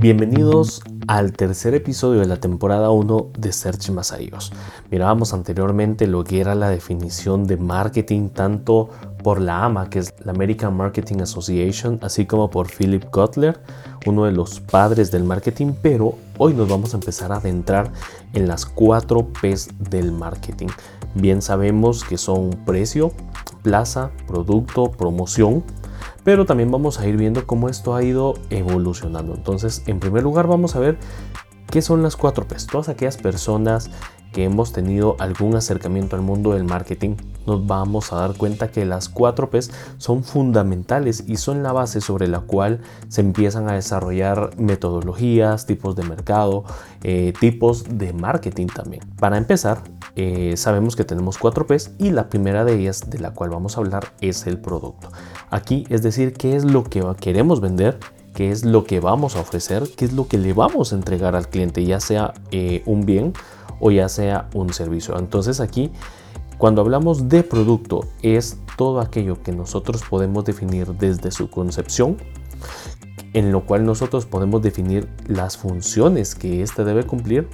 Bienvenidos al tercer episodio de la temporada 1 de Search Masayos. Mirábamos anteriormente lo que era la definición de marketing tanto por la AMA, que es la American Marketing Association, así como por Philip Kotler, uno de los padres del marketing, pero hoy nos vamos a empezar a adentrar en las cuatro P's del marketing. Bien sabemos que son precio, plaza, producto, promoción, pero también vamos a ir viendo cómo esto ha ido evolucionando. Entonces, en primer lugar vamos a ver qué son las cuatro P's. Todas aquellas personas que hemos tenido algún acercamiento al mundo del marketing, nos vamos a dar cuenta que las cuatro P's son fundamentales y son la base sobre la cual se empiezan a desarrollar metodologías, tipos de mercado, eh, tipos de marketing también. Para empezar, eh, sabemos que tenemos cuatro P's y la primera de ellas de la cual vamos a hablar es el producto. Aquí es decir, qué es lo que queremos vender, qué es lo que vamos a ofrecer, qué es lo que le vamos a entregar al cliente, ya sea eh, un bien o ya sea un servicio. Entonces aquí, cuando hablamos de producto, es todo aquello que nosotros podemos definir desde su concepción, en lo cual nosotros podemos definir las funciones que éste debe cumplir,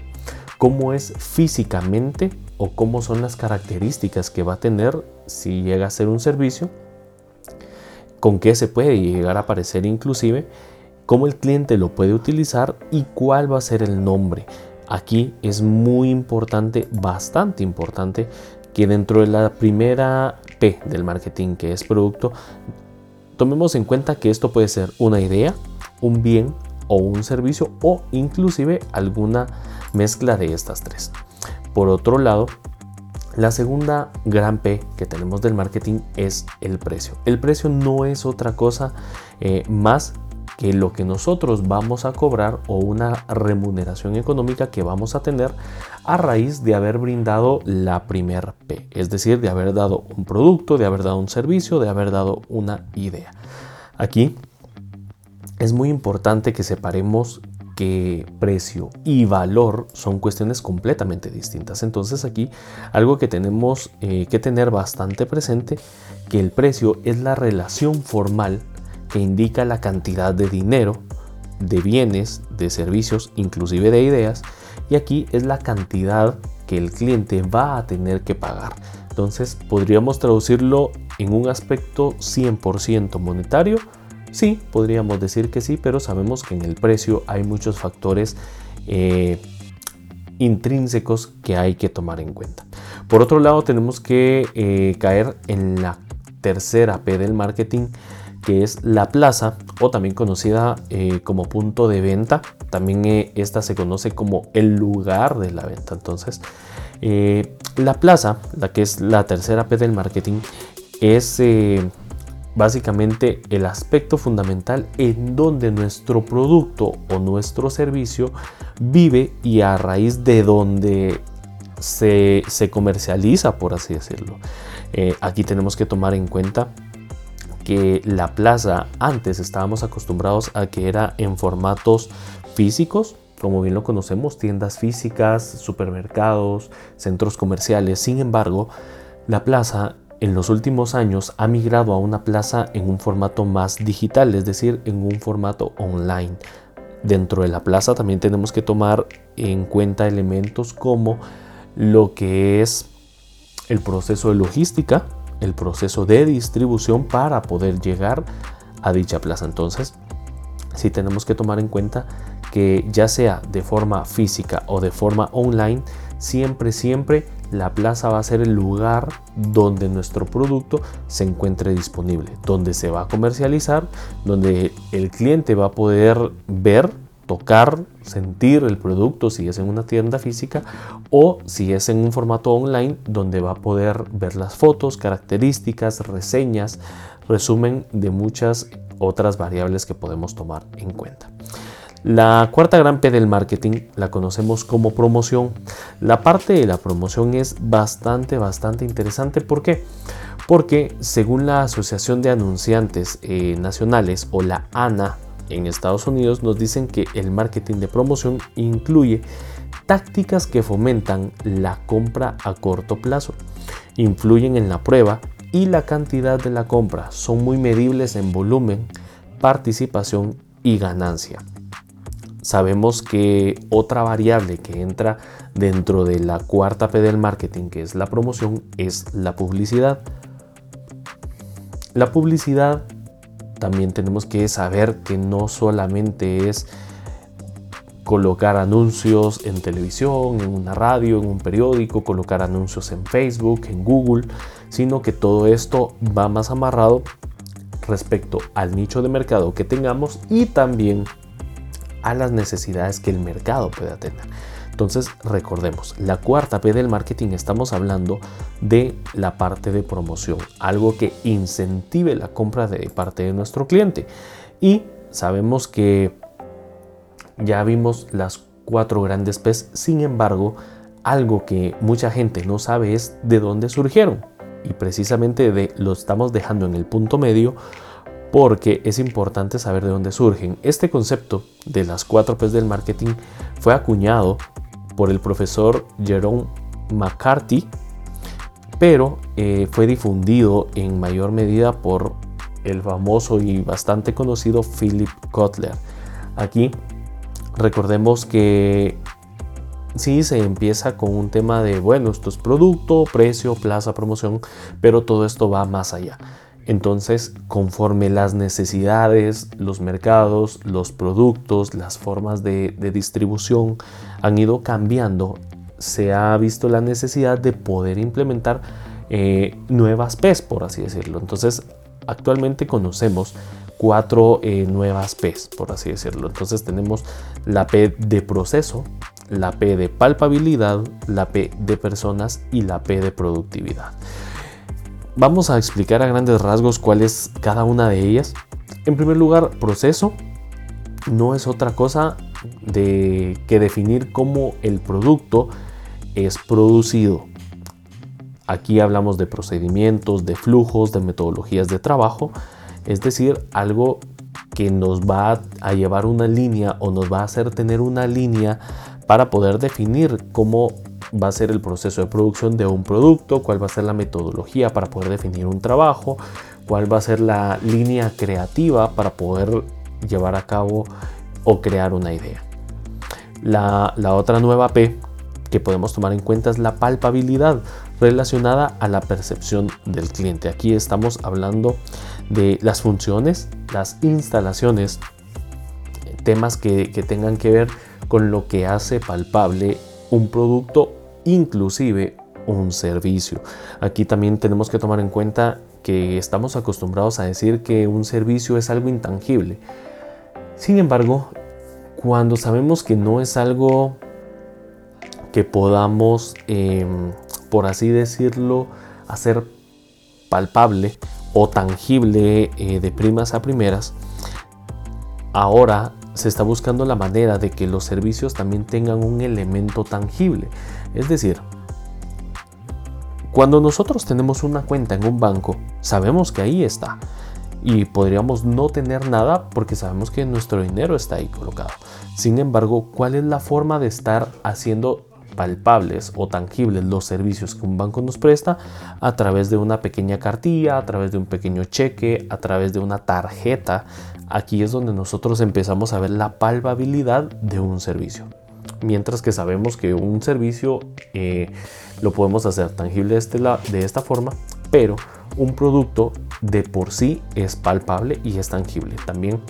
cómo es físicamente o cómo son las características que va a tener si llega a ser un servicio, con qué se puede llegar a aparecer inclusive, cómo el cliente lo puede utilizar y cuál va a ser el nombre. Aquí es muy importante, bastante importante, que dentro de la primera P del marketing, que es producto, tomemos en cuenta que esto puede ser una idea, un bien o un servicio o inclusive alguna mezcla de estas tres. Por otro lado, la segunda gran P que tenemos del marketing es el precio. El precio no es otra cosa eh, más que lo que nosotros vamos a cobrar o una remuneración económica que vamos a tener a raíz de haber brindado la primer P, es decir, de haber dado un producto, de haber dado un servicio, de haber dado una idea. Aquí es muy importante que separemos que precio y valor son cuestiones completamente distintas. Entonces aquí algo que tenemos eh, que tener bastante presente, que el precio es la relación formal que indica la cantidad de dinero, de bienes, de servicios, inclusive de ideas, y aquí es la cantidad que el cliente va a tener que pagar. Entonces podríamos traducirlo en un aspecto 100% monetario. Sí, podríamos decir que sí, pero sabemos que en el precio hay muchos factores eh, intrínsecos que hay que tomar en cuenta. Por otro lado, tenemos que eh, caer en la tercera P del marketing, que es la plaza o también conocida eh, como punto de venta. También eh, esta se conoce como el lugar de la venta. Entonces, eh, la plaza, la que es la tercera P del marketing, es básicamente el aspecto fundamental en donde nuestro producto o nuestro servicio vive y a raíz de donde se, se comercializa, por así decirlo. aquí tenemos que tomar en cuenta que la plaza antes estábamos acostumbrados a que era en formatos físicos, como bien lo conocemos, tiendas físicas, supermercados, centros comerciales. Sin embargo, la plaza en los últimos años ha migrado a una plaza en un formato más digital, es decir, en un formato online. Dentro de la plaza también tenemos que tomar en cuenta elementos como lo que es el proceso de logística, el proceso de distribución para poder llegar a dicha plaza. Entonces, sí tenemos que tomar en cuenta que ya sea de forma física o de forma online, siempre, siempre la plaza va a ser el lugar donde nuestro producto se encuentre disponible, donde se va a comercializar, donde el cliente va a poder ver tocar, sentir el producto si es en una tienda física o si es en un formato online donde va a poder ver las fotos, características, reseñas, resumen de muchas otras variables que podemos tomar en cuenta. La cuarta gran P del marketing la conocemos como promoción. La parte de la promoción es bastante, bastante interesante. ¿Por qué? Porque según la Asociación de Anunciantes eh, Nacionales o la ANA en Estados Unidos nos dicen que el marketing de promoción incluye tácticas que fomentan la compra a corto plazo, influyen en la prueba y la cantidad de la compra, son muy medibles en volumen, participación y ganancia. sabemos que otra variable que entra dentro de la cuarta P del marketing, que es la promoción, es la publicidad. La publicidad también tenemos que saber que no solamente es colocar anuncios en televisión, en una radio, en un periódico, colocar anuncios en Facebook, en Google, sino que todo esto va más amarrado respecto al nicho de mercado que tengamos y también a las necesidades que el mercado pueda tener. Entonces recordemos, la cuarta P del marketing estamos hablando de la parte de promoción, algo que incentive la compra de parte de nuestro cliente. Y sabemos que ya vimos las cuatro grandes P's, sin embargo, algo que mucha gente no sabe es de dónde surgieron. Y precisamente lo estamos dejando en el punto medio porque es importante saber de dónde surgen. Este concepto de las cuatro P's del marketing fue acuñado por el profesor Jerome McCarthy, pero eh, fue difundido en mayor medida por el famoso y bastante conocido Philip Kotler. Aquí recordemos que sí se empieza con un tema de, bueno, esto es producto, precio, plaza, promoción, pero todo esto va más allá. Entonces, conforme las necesidades, los mercados, los productos, las formas de, distribución han ido cambiando, se ha visto la necesidad de poder implementar eh, nuevas P's, por así decirlo. Entonces, actualmente conocemos cuatro eh, nuevas P's, por así decirlo. Entonces tenemos la P de proceso, la P de palpabilidad, la P de personas y la P de productividad. Vamos a explicar a grandes rasgos cuál es cada una de ellas. En primer lugar, proceso no es otra cosa de que definir cómo el producto es producido. Aquí hablamos de procedimientos, de flujos, de metodologías de trabajo, es decir, algo que nos va a llevar una línea o nos va a hacer tener una línea para poder definir cómo va a ser el proceso de producción de un producto, cuál va a ser la metodología para poder definir un trabajo, cuál va a ser la línea creativa para poder llevar a cabo o crear una idea. La, otra nueva P que podemos tomar en cuenta es la palpabilidad relacionada a la percepción del cliente. Aquí estamos hablando de las funciones, las instalaciones, temas que, que tengan que ver con lo que hace palpable un producto, inclusive un servicio. Aquí también tenemos que tomar en cuenta que estamos acostumbrados a decir que un servicio es algo intangible. Sin embargo, cuando sabemos que no es algo que podamos, em, por así decirlo, hacer palpable o tangible eh, de primas a primeras, ahora se está buscando la manera de que los servicios también tengan un elemento tangible. Es decir, cuando nosotros tenemos una cuenta en un banco, sabemos que ahí está. Y podríamos no tener nada porque sabemos que nuestro dinero está ahí colocado. Sin embargo, ¿cuál es la forma de estar haciendo palpables o tangibles los servicios que un banco nos presta a través de una pequeña cartilla, a través de un pequeño cheque, a través de una tarjeta. Aquí es donde nosotros empezamos a ver la palpabilidad de un servicio. Mientras que sabemos que un servicio eh, lo podemos hacer tangible de, este de esta forma, pero un producto de por sí es palpable y es tangible. También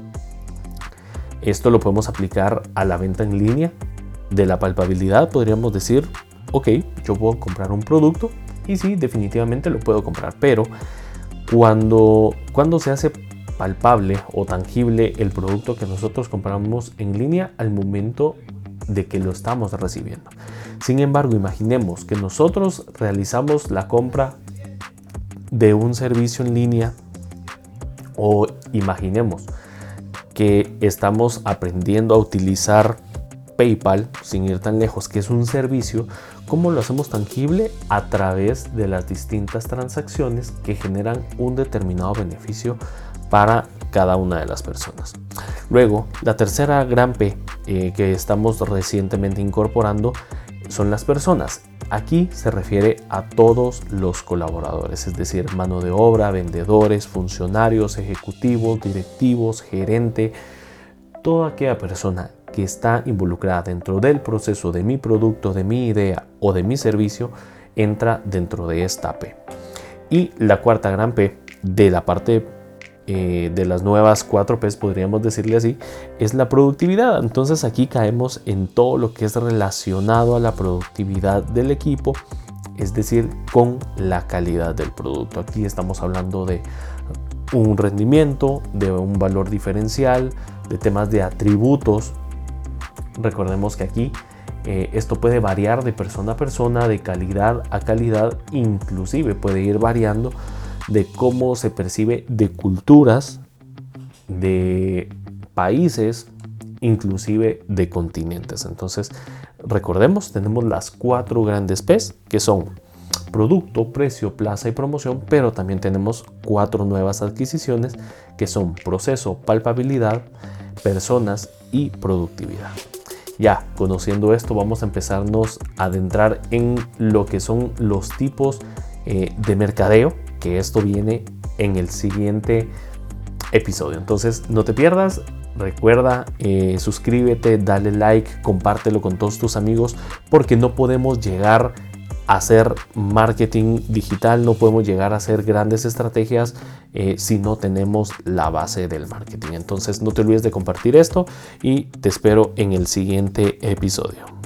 esto lo podemos aplicar a la venta en línea de la palpabilidad podríamos decir, ok, yo puedo comprar un producto y sí, definitivamente lo puedo comprar, pero cuando, cuando se hace palpable o tangible el producto que nosotros compramos en línea al momento de que lo estamos recibiendo. Sin embargo, imaginemos que nosotros realizamos la compra de un servicio en línea o imaginemos que estamos aprendiendo a utilizar PayPal, sin ir tan lejos, que es un servicio, ¿cómo lo hacemos tangible? A través de las distintas transacciones que generan un determinado beneficio para cada una de las personas. Luego, la tercera gran P eh, que estamos recientemente incorporando son las personas. Aquí se refiere a todos los colaboradores, es decir, mano de obra, vendedores, funcionarios, ejecutivos, directivos, gerente, toda aquella persona que está involucrada dentro del proceso de mi producto, de mi idea o de mi servicio entra dentro de esta P. Y la cuarta gran P de la parte eh, de las nuevas 4 Ps, podríamos decirle así, es la productividad. Entonces aquí caemos en todo lo que es relacionado a la productividad del equipo, es decir, con la calidad del producto. Aquí estamos hablando de un rendimiento, de un valor diferencial, de temas de atributos. Recordemos que aquí eh, esto puede variar de persona a persona, de calidad a calidad, inclusive puede ir variando de cómo se percibe de culturas, de países, inclusive de continentes. Entonces, recordemos, tenemos las cuatro grandes P's que son producto, precio, plaza y promoción, pero también tenemos cuatro nuevas adquisiciones que son proceso, palpabilidad, personas y productividad. Ya conociendo esto, vamos a empezarnos a adentrar en lo que son los tipos eh, de mercadeo que esto viene en el siguiente episodio. Entonces no te pierdas, recuerda, eh, suscríbete, dale like, compártelo con todos tus amigos porque no podemos llegar a hacer marketing digital, no podemos llegar a hacer grandes estrategias eh, si no tenemos la base del marketing. Entonces no te olvides de compartir esto y te espero en el siguiente episodio.